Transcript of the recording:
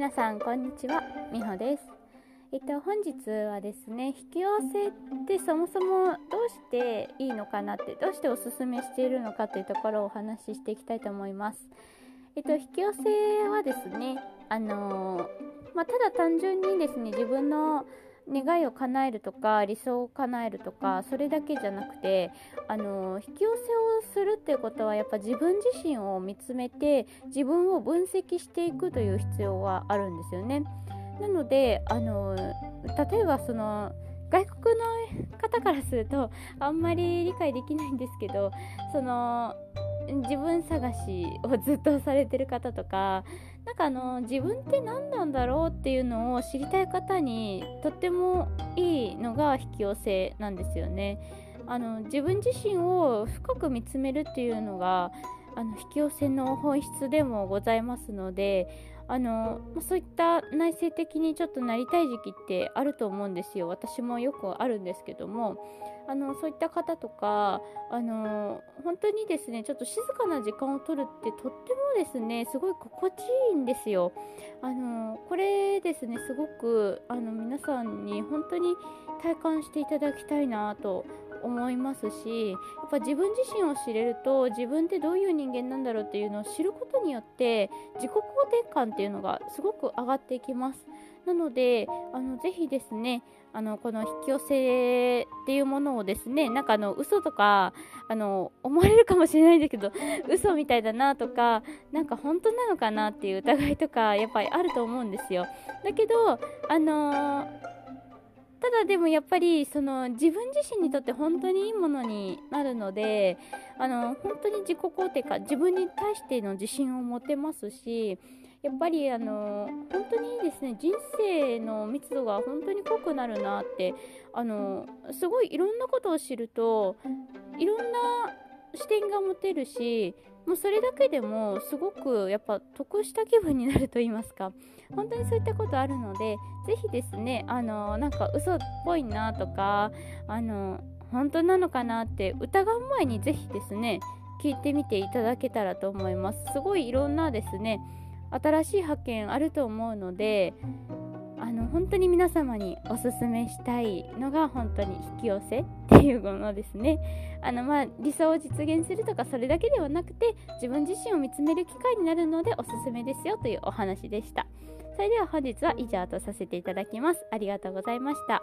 皆さんこんにちはみほです。えっと本日はですね引き寄せってそもそもどうしていいのかなってどうしておすすめしているのかというところをお話ししていきたいと思います。えっと引き寄せはですねあのー、まあ、ただ単純にですね自分の願いを叶えるとか理想を叶えるとかそれだけじゃなくてあの引き寄せをするっていうことはやっぱ自分自身を見つめて自分を分析していくという必要があるんですよね。なのであの例えばその外国の方からするとあんまり理解できないんですけどその自分探しをずっとされてる方とかなんかあの自分って何なんだろうっていうのを知りたい方にとってもいいのが引き寄せなんですよね。あの自分自身を深く見つめるっていうのがあの引き寄せの本質でもございますのであのそういった内省的にちょっとなりたい時期ってあると思うんですよ。私もよくあるんですけども。あのそういった方とかあの本当にですねちょっと静かな時間を取るってとってもですねすごい心地いいんですよ。あのこれですねすごくあの皆さんに本当に体感していただきたいなと思いますしやっぱ自分自身を知れると自分ってどういう人間なんだろうっていうのを知ることによって自己肯定感っていうのがすごく上がっていきます。なのであのぜひですねあのこの引き寄せっていうものをですねなんかあの嘘とかあの思われるかもしれないんですけど 嘘みたいだなとかなんか本当なのかなっていう疑いとかやっぱりあると思うんですよ。だけどあのーだでもやっぱりその自分自身にとって本当にいいものになるのであの本当に自己肯定感自分に対しての自信を持てますしやっぱりあの本当にですね。人生の密度が本当に濃くなるなってあのすごいいろんなことを知るといろんな視点が持てるしもうそれだけでもすごくやっぱ得した気分になると言いますか。本当にそういったことあるので是非ですねあのなんか嘘っぽいなとかあの本当なのかなって疑う前に是非ですね聞いてみていただけたらと思います。すごいいろんなですね新しい発見あると思うのであの本当に皆様におすすめしたいのが本当に引き寄せっていうものですね。あのまあ理想を実現するとかそれだけではなくて自分自身を見つめる機会になるのでおすすめですよというお話でした。それでは本日は以上とさせていただきます。ありがとうございました。